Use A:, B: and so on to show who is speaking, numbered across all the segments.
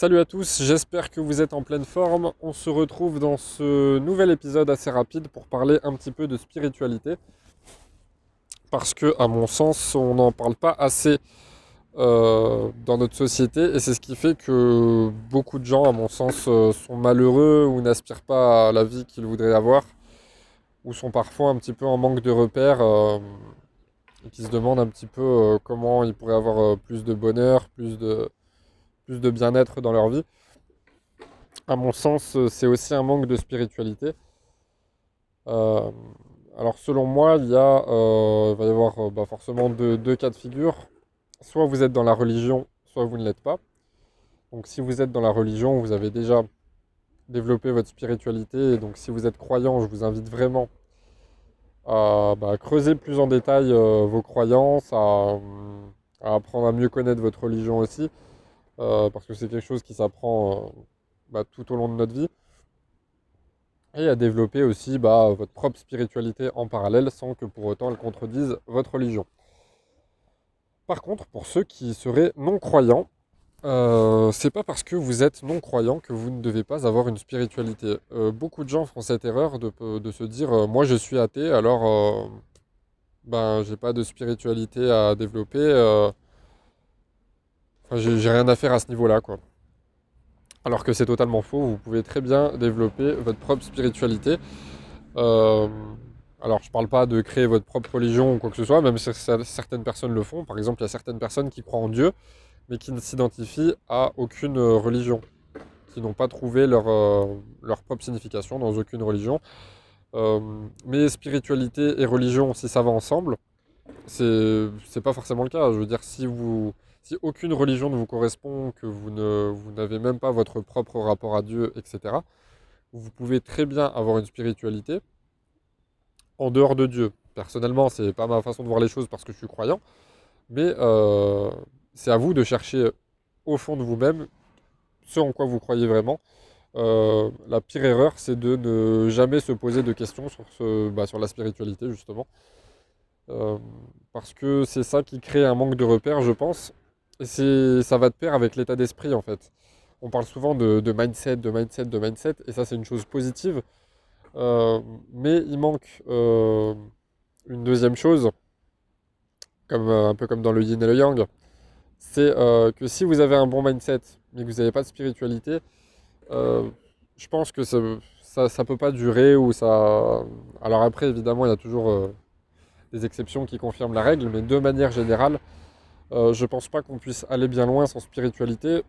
A: Salut à tous, j'espère que vous êtes en pleine forme. On se retrouve dans ce nouvel épisode assez rapide pour parler un petit peu de spiritualité. Parce que, à mon sens, on n'en parle pas assez euh, dans notre société et c'est ce qui fait que beaucoup de gens, à mon sens, euh, sont malheureux ou n'aspirent pas à la vie qu'ils voudraient avoir ou sont parfois un petit peu en manque de repères euh, et qui se demandent un petit peu comment ils pourraient avoir plus de bonheur, plus de de bien-être dans leur vie. À mon sens, c'est aussi un manque de spiritualité. Euh, alors selon moi, il, y a, euh, va y avoir euh, bah, forcément deux, cas de figure. Soit vous êtes dans la religion, soit vous ne l'êtes pas. Donc si vous êtes dans la religion, vous avez déjà développé votre spiritualité. Et donc si vous êtes croyant, je vous invite vraiment à bah, creuser plus en détail vos croyances, à, apprendre à mieux connaître votre religion aussi. Euh, parce que c'est quelque chose qui s'apprend euh, bah, tout au long de notre vie. Et à développer aussi bah, votre propre spiritualité en parallèle sans que pour autant elle contredise votre religion. Par contre, pour ceux qui seraient non-croyants, euh, c'est pas parce que vous êtes non-croyant que vous ne devez pas avoir une spiritualité. beaucoup de gens font cette erreur de, se dire moi je suis athée alors ben j'ai pas de spiritualité à développer j'ai rien à faire à ce niveau-là, quoi. Alors que c'est totalement faux, vous pouvez très bien développer votre propre spiritualité. Euh, alors, je parle pas de créer votre propre religion ou quoi que ce soit, même si certaines personnes le font. Par exemple, il y a certaines personnes qui croient en Dieu, mais qui ne s'identifient à aucune religion, qui n'ont pas trouvé leur, euh, leur propre signification dans aucune religion. Euh, mais spiritualité et religion, si ça va ensemble, c'est pas forcément le cas. Je veux dire, si vous si aucune religion ne vous correspond, que vous n'avez même pas votre propre rapport à Dieu, etc., vous pouvez très bien avoir une spiritualité en dehors de Dieu. Personnellement, ce n'est pas ma façon de voir les choses parce que je suis croyant, mais euh, c'est à vous de chercher au fond de vous-même ce en quoi vous croyez vraiment. Euh, la pire erreur, c'est de ne jamais se poser de questions sur, ce, bah, sur la spiritualité, justement. Euh, parce que c'est ça qui crée un manque de repères, je pense ça va de pair avec l'état d'esprit en fait. On parle souvent de, mindset, de mindset, de mindset, et ça c'est une chose positive. Euh, mais il manque euh, une deuxième chose, comme, euh, un peu comme dans le yin et le yang, c'est que si vous avez un bon mindset, mais que vous n'avez pas de spiritualité, je pense que ça ne peut pas durer ou ça. Alors après, évidemment, il y a toujours des exceptions qui confirment la règle, mais de manière générale, euh, je pense pas qu'on puisse aller bien loin sans spiritualité.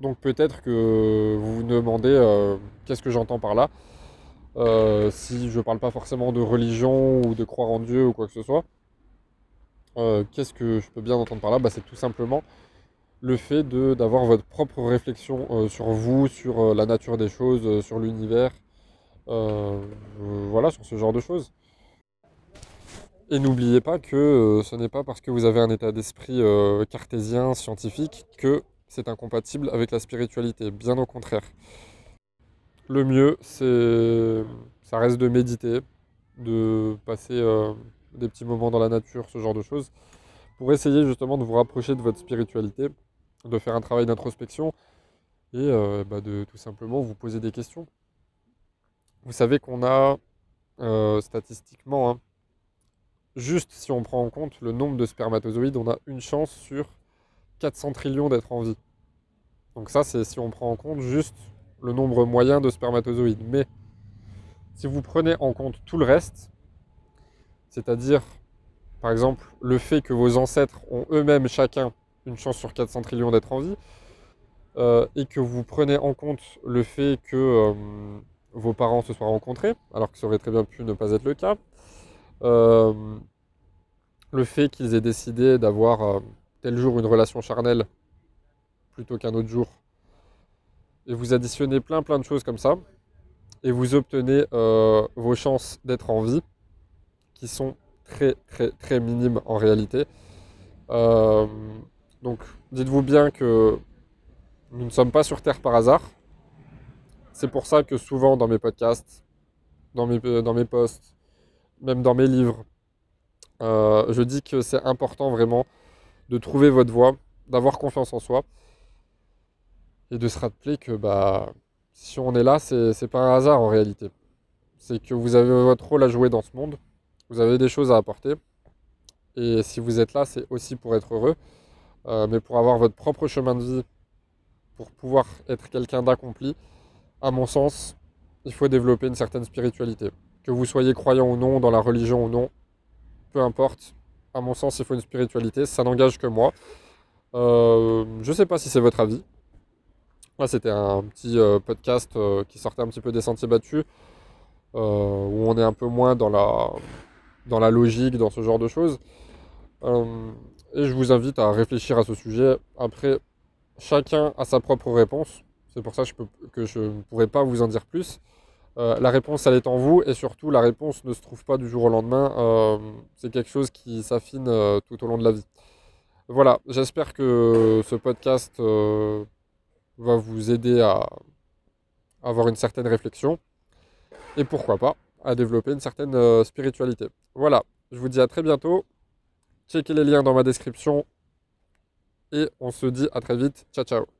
A: Donc peut-être que vous vous demandez euh, qu'est-ce que j'entends par là. Euh, si je ne parle pas forcément de religion ou de croire en Dieu ou quoi que ce soit. qu'est-ce que je peux bien entendre par là? Bah, C'est tout simplement le fait d'avoir votre propre réflexion sur vous, sur la nature des choses, sur l'univers, voilà, sur ce genre de choses. Et n'oubliez pas que euh, ce n'est pas parce que vous avez un état d'esprit euh, cartésien, scientifique, que c'est incompatible avec la spiritualité. Bien au contraire. Le mieux, c'est, ça reste de méditer, de passer euh, des petits moments dans la nature, ce genre de choses, pour essayer justement de vous rapprocher de votre spiritualité, de faire un travail d'introspection et bah, de tout simplement vous poser des questions. Vous savez qu'on a statistiquement hein, juste si on prend en compte le nombre de spermatozoïdes, on a une chance sur 400 trillions d'être en vie. Donc ça, c'est si on prend en compte juste le nombre moyen de spermatozoïdes. Mais si vous prenez en compte tout le reste, c'est-à-dire, par exemple, le fait que vos ancêtres ont eux-mêmes chacun une chance sur 400 trillions d'être en vie, euh, et que vous prenez en compte le fait que euh, vos parents se soient rencontrés, alors que ça aurait très bien pu ne pas être le cas, euh, le fait qu'ils aient décidé d'avoir euh, tel jour une relation charnelle plutôt qu'un autre jour. Et vous additionnez plein plein de choses comme ça. Et vous obtenez euh, vos chances d'être en vie, qui sont très très très minimes en réalité. donc dites-vous bien que nous ne sommes pas sur Terre par hasard. C'est pour ça que souvent dans mes podcasts, dans mes, dans mes posts, même dans mes livres, euh, je dis que c'est important vraiment de trouver votre voie, d'avoir confiance en soi. et de se rappeler que bah, si on est là, c'est pas un hasard en réalité. C'est que vous avez votre rôle à jouer dans ce monde, vous avez des choses à apporter, et si vous êtes là, c'est aussi pour être heureux, euh, mais pour avoir votre propre chemin de vie, pour pouvoir être quelqu'un d'accompli, à mon sens, il faut développer une certaine spiritualité. Que vous soyez croyant ou non, dans la religion ou non, peu importe, à mon sens, il faut une spiritualité, ça n'engage que moi. Euh, je ne sais pas si c'est votre avis. Là, c'était un petit euh, podcast qui sortait un petit peu des sentiers battus, où on est un peu moins dans la, dans la logique, dans ce genre de choses. Euh, et je vous invite à réfléchir à ce sujet. Après, chacun a sa propre réponse. C'est pour ça que je, ne pourrais pas vous en dire plus. Euh, la réponse, elle est en vous. Et surtout, la réponse ne se trouve pas du jour au lendemain. Euh, c'est quelque chose qui s'affine tout au long de la vie. Voilà, j'espère que ce podcast va vous aider à avoir une certaine réflexion. Et pourquoi pas, à développer une certaine spiritualité. Voilà, je vous dis à très bientôt. Checkez les liens dans ma description. Et on se dit à très vite. Ciao ciao